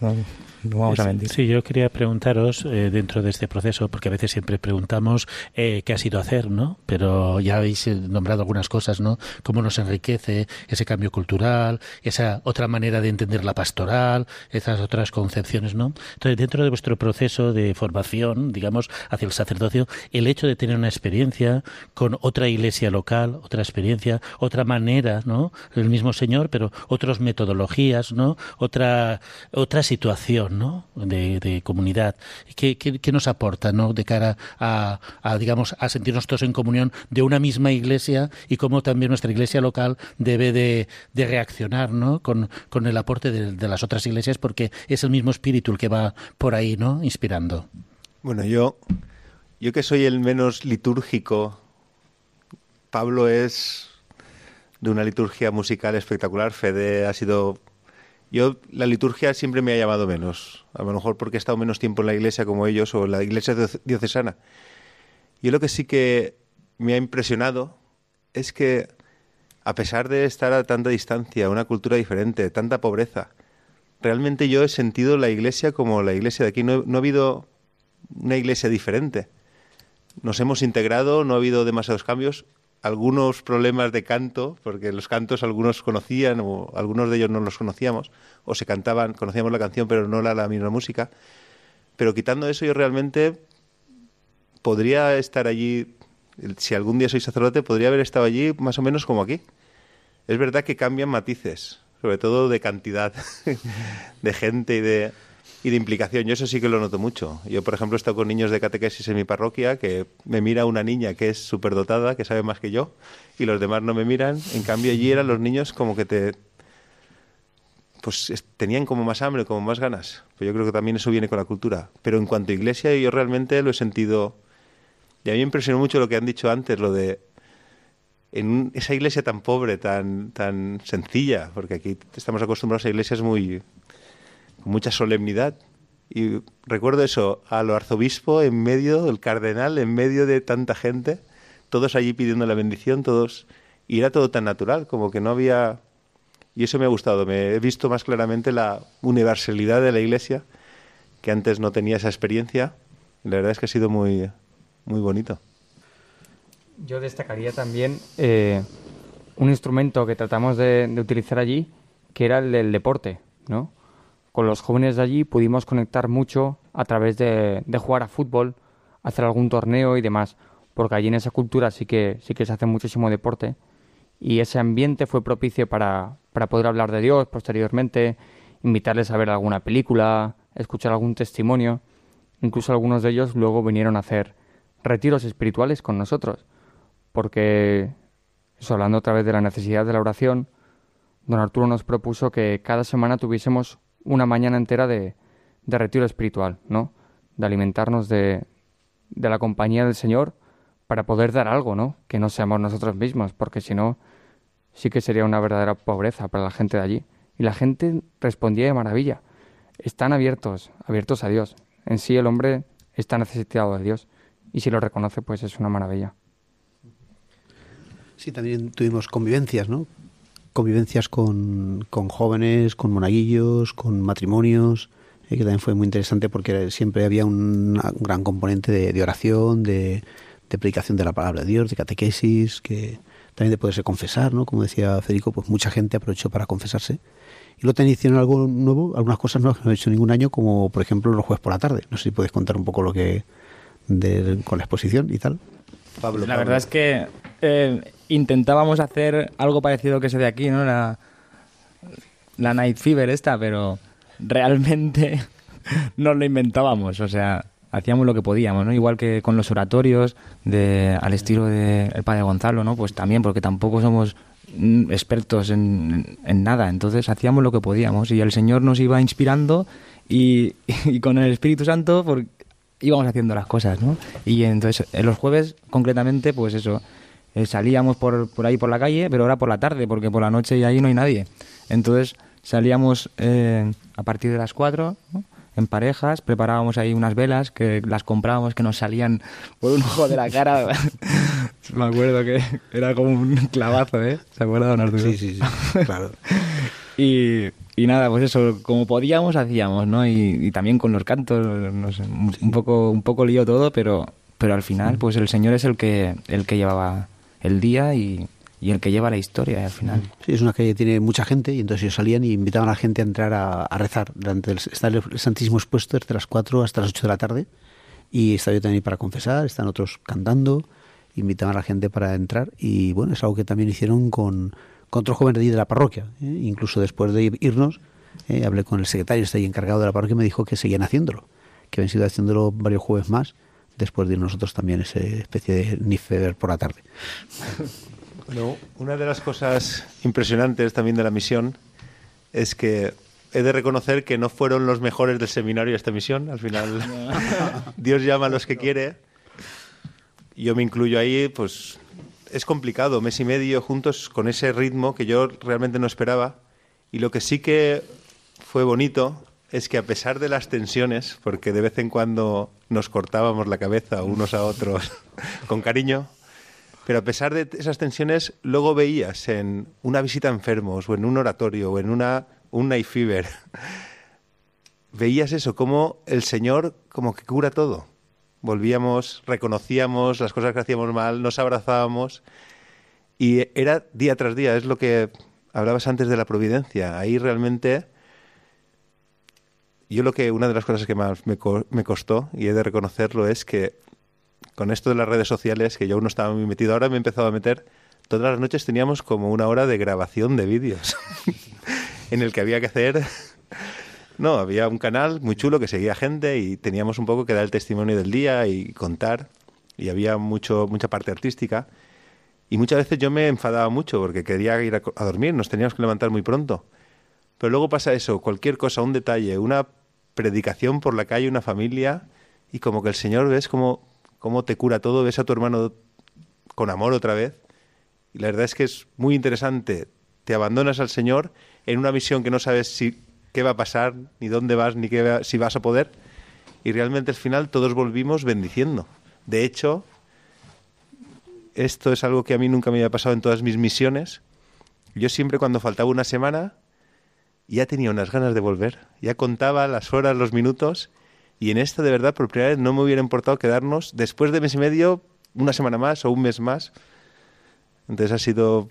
<laughs> No vamos a mentir. Sí, yo quería preguntaros eh, dentro de este proceso, porque a veces siempre preguntamos eh, qué ha sido hacer, ¿no? Pero ya habéis eh, nombrado algunas cosas, ¿no? Cómo nos enriquece ese cambio cultural, esa otra manera de entender la pastoral, esas otras concepciones, ¿no? Entonces, dentro de vuestro proceso de formación, digamos, hacia el sacerdocio, el hecho de tener una experiencia con otra iglesia local, otra experiencia, otra manera, ¿no? El mismo Señor, pero otras metodologías, ¿no? Otra, otra situación de, comunidad. ¿Qué, ¿Qué, nos aporta ¿no? de cara a, digamos, a sentirnos todos en comunión de una misma iglesia y cómo también nuestra iglesia local debe de, reaccionar ¿no? con, con el aporte de, de, las otras iglesias porque es el mismo espíritu el que va por ahí ¿no? inspirando? Bueno, yo, yo que soy el menos litúrgico, Pablo es de una liturgia musical espectacular. Fede ha sido yo, la liturgia siempre me ha llamado menos. A lo mejor porque he estado menos tiempo en la iglesia como ellos o en la iglesia diocesana. Yo lo que sí que me ha impresionado es que, a pesar de estar a tanta distancia, una cultura diferente, tanta pobreza, realmente yo he sentido la iglesia como la iglesia de aquí. No, no ha habido una iglesia diferente. Nos hemos integrado, no ha habido demasiados cambios algunos problemas de canto, porque los cantos algunos conocían o algunos de ellos no los conocíamos, o se cantaban, conocíamos la canción pero no la, la misma música. Pero quitando eso yo realmente podría estar allí, si algún día soy sacerdote, podría haber estado allí más o menos como aquí. Es verdad que cambian matices, sobre todo de cantidad <laughs> de gente y de y de implicación. Yo eso sí que lo noto mucho. Yo, por ejemplo, he estado con niños de catequesis en mi parroquia que me mira una niña que es superdotada, que sabe más que yo, y los demás no me miran. En cambio, allí eran los niños como que te... Pues tenían como más hambre, como más ganas. Pues yo creo que también eso viene con la cultura. Pero en cuanto a iglesia, yo realmente lo he sentido... Y a mí me impresionó mucho lo que han dicho antes, lo de en esa iglesia tan pobre, tan, tan sencilla, porque aquí estamos acostumbrados a iglesias muy, con mucha solemnidad. Y recuerdo eso, a lo arzobispo en medio, el cardenal en medio de tanta gente, todos allí pidiendo la bendición, todos, y era todo tan natural, como que no había... Y eso me ha gustado. Me he visto más claramente la universalidad de la Iglesia, que antes no tenía esa experiencia. Y la verdad es que ha sido muy, muy bonito. Yo destacaría también eh, un instrumento que tratamos de, utilizar allí, que era el del deporte, ¿no? Con los jóvenes de allí pudimos conectar mucho a través de, jugar a fútbol, hacer algún torneo y demás, porque allí en esa cultura sí que, sí que se hace muchísimo deporte y ese ambiente fue propicio para, para poder hablar de Dios posteriormente, invitarles a ver alguna película, escuchar algún testimonio. Incluso algunos de ellos luego vinieron a hacer retiros espirituales con nosotros, porque, hablando otra vez de la necesidad de la oración, don Arturo nos propuso que cada semana tuviésemos una mañana entera de, de retiro espiritual, ¿no? De alimentarnos de, de la compañía del Señor para poder dar algo, ¿no? Que no seamos nosotros mismos, porque si no, sí que sería una verdadera pobreza para la gente de allí. Y la gente respondía de maravilla. Están abiertos, abiertos a Dios. En sí el hombre está necesitado de Dios. Y si lo reconoce, pues es una maravilla. Sí, también tuvimos convivencias, ¿no? Convivencias con, con jóvenes, con monaguillos, con matrimonios, eh, que también fue muy interesante porque siempre había un, gran componente de oración, de, de predicación de la palabra de Dios, de catequesis, que también de poderse confesar, ¿no? Como decía Federico, pues mucha gente aprovechó para confesarse. Y luego también hicieron algo nuevo, algunas cosas nuevas que no he hecho ningún año, como por ejemplo los jueves por la tarde. No sé si puedes contar un poco lo que con la exposición y tal. Pablo, la verdad es que eh, intentábamos hacer algo parecido que se de aquí, ¿no? La, la Night Fever esta, pero realmente <laughs> no lo inventábamos. O sea, hacíamos lo que podíamos, ¿no? Igual que con los oratorios de, al estilo del el padre Gonzalo, ¿no? Pues también, porque tampoco somos mm, expertos en, en, nada, entonces hacíamos lo que podíamos y el Señor nos iba inspirando <laughs> y, con el Espíritu Santo por, íbamos haciendo las cosas, ¿no? Y entonces en los jueves concretamente, pues eso, eh, salíamos por, por ahí por la calle, pero ahora por la tarde, porque por la noche y ahí no hay nadie. Entonces salíamos eh, a partir de las 4, ¿no? en parejas, preparábamos ahí unas velas que las comprábamos que nos salían por un ojo de la cara. <laughs> Me acuerdo que era como un clavazo, ¿eh? ¿Se acuerda, don Arturo? Sí, sí, sí, claro. <laughs> y, y nada, pues eso, como podíamos hacíamos, ¿no? Y, también con los cantos, no sé, un poco, un poco lío todo, pero, pero al final, pues el Señor es el que, el que llevaba el día y, el que lleva la historia al final. Sí, es una calle que tiene mucha gente y entonces ellos salían y invitaban a la gente a entrar a, rezar. Durante el, está el Santísimo expuesto desde las 4 hasta las 8 de la tarde y está yo también para confesar, están otros cantando, invitaban a la gente para entrar y bueno, es algo que también hicieron con, con otros jóvenes de, de la parroquia. ¿eh? Incluso después de irnos, eh, hablé con el secretario, está ahí encargado de la parroquia y me dijo que seguían haciéndolo, que habían sido haciéndolo varios jueves más después de nosotros también esa especie de nifeber por la tarde. <laughs> una de las cosas impresionantes también de la misión es que he de reconocer que no fueron los mejores del seminario esta misión. Al final, <laughs> Dios llama a los que quiere. Yo me incluyo ahí, pues es complicado, mes y medio juntos con ese ritmo que yo realmente no esperaba. Y lo que sí que fue bonito es que a pesar de las tensiones, porque de vez en cuando nos cortábamos la cabeza unos a otros <laughs> con cariño, pero a pesar de esas tensiones, luego veías en una visita a enfermos o en un oratorio o en una, un night fever, <laughs> veías eso, como el Señor como que cura todo. Volvíamos, reconocíamos las cosas que hacíamos mal, nos abrazábamos y era día tras día, es lo que hablabas antes de la providencia. Ahí realmente yo lo que una de las cosas que más me, me costó y he de reconocerlo es que con esto de las redes sociales, que yo aún no estaba muy metido, ahora me he empezado a meter, todas las noches teníamos como una hora de grabación de vídeos, <laughs> en el que había que hacer... No, había un canal muy chulo que seguía gente y teníamos un poco que dar el testimonio del día y contar, y había mucho, mucha parte artística. Y muchas veces yo me enfadaba mucho porque quería ir a, a dormir, nos teníamos que levantar muy pronto. Pero luego pasa eso, cualquier cosa, un detalle, una predicación por la calle, una familia, y como que el Señor ves como cómo te cura todo, ves a tu hermano con amor otra vez. Y la verdad es que es muy interesante. Te abandonas al Señor en una misión que no sabes si qué va a pasar, ni dónde vas, ni qué si vas a poder. Y realmente al final todos volvimos bendiciendo. De hecho, esto es algo que a mí nunca me había pasado en todas mis misiones, yo siempre cuando faltaba una semana ya tenía unas ganas de volver, ya contaba las horas, los minutos, y en esto de verdad por primera vez no me hubiera importado quedarnos después de mes y medio, una semana más o un mes más. Entonces ha sido,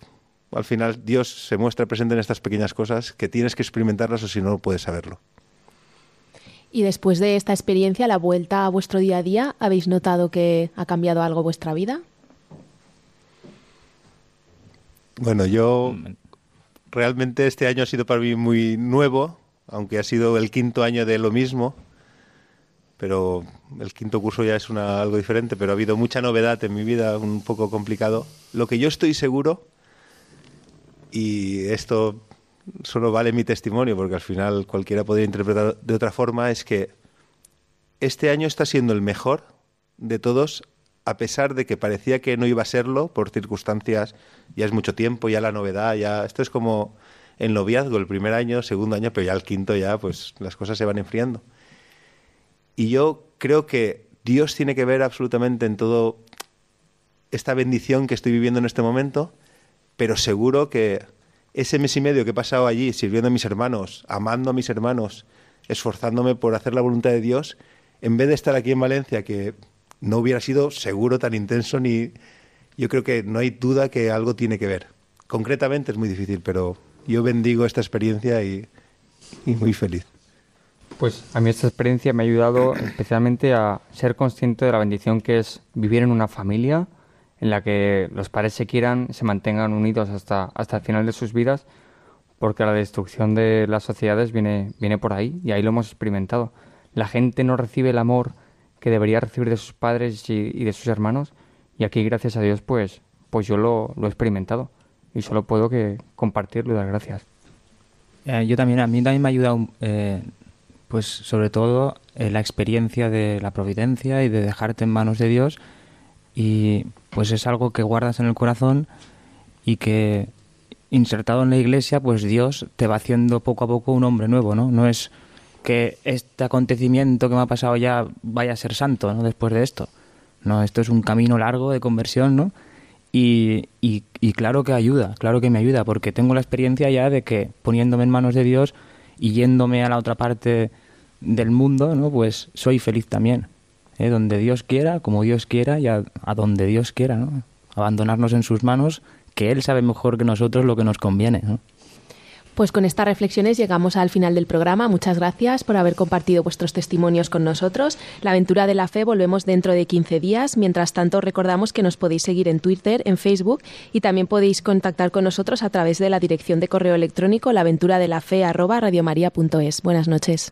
al final Dios se muestra presente en estas pequeñas cosas que tienes que experimentarlas o si no, no puedes saberlo. Y después de esta experiencia, la vuelta a vuestro día a día, ¿habéis notado que ha cambiado algo vuestra vida? Bueno, yo realmente este año ha sido para mí muy nuevo, aunque ha sido el quinto año de lo mismo, pero el quinto curso ya es una, algo diferente, pero ha habido mucha novedad en mi vida, un poco complicado. Lo que yo estoy seguro, y esto solo vale mi testimonio, porque al final cualquiera podría interpretar de otra forma, es que este año está siendo el mejor de todos a pesar de que parecía que no iba a serlo por circunstancias, ya es mucho tiempo, ya la novedad, ya esto es como el noviazgo, el primer año, segundo año, pero ya el quinto ya pues las cosas se van enfriando. Y yo creo que Dios tiene que ver absolutamente en todo esta bendición que estoy viviendo en este momento, pero seguro que ese mes y medio que he pasado allí sirviendo a mis hermanos, amando a mis hermanos, esforzándome por hacer la voluntad de Dios, en vez de estar aquí en Valencia, que no hubiera sido seguro tan intenso ni yo creo que no hay duda que algo tiene que ver. Concretamente es muy difícil, pero yo bendigo esta experiencia y, y muy feliz. Pues a mí esta experiencia me ha ayudado especialmente a ser consciente de la bendición que es vivir en una familia en la que los padres se quieran, se mantengan unidos hasta, hasta el final de sus vidas, porque la destrucción de las sociedades viene, viene por ahí y ahí lo hemos experimentado. La gente no recibe el amor que debería recibir de sus padres y, de sus hermanos. Y aquí, gracias a Dios, pues, pues yo lo, he experimentado. Y solo puedo que compartirlo y dar gracias. Eh, yo también, a mí también me ha ayudado, eh, pues sobre todo, eh, la experiencia de la providencia y de dejarte en manos de Dios. Y pues es algo que guardas en el corazón y que insertado en la iglesia, pues Dios te va haciendo poco a poco un hombre nuevo, ¿no? No es que este acontecimiento que me ha pasado ya vaya a ser santo, ¿no? Después de esto. No, esto es un camino largo de conversión, ¿no? Y, y, claro que ayuda, claro que me ayuda, porque tengo la experiencia ya de que poniéndome en manos de Dios y yéndome a la otra parte del mundo, ¿no? Pues soy feliz también. ¿eh? Donde Dios quiera, como Dios quiera y a, a donde Dios quiera, ¿no? Abandonarnos en sus manos, que Él sabe mejor que nosotros lo que nos conviene, ¿no? Pues con estas reflexiones llegamos al final del programa. Muchas gracias por haber compartido vuestros testimonios con nosotros. La aventura de la fe volvemos dentro de 15 días. Mientras tanto, recordamos que nos podéis seguir en Twitter, en Facebook y también podéis contactar con nosotros a través de la dirección de correo electrónico laventuradelafe@radiomaria.es. Buenas noches.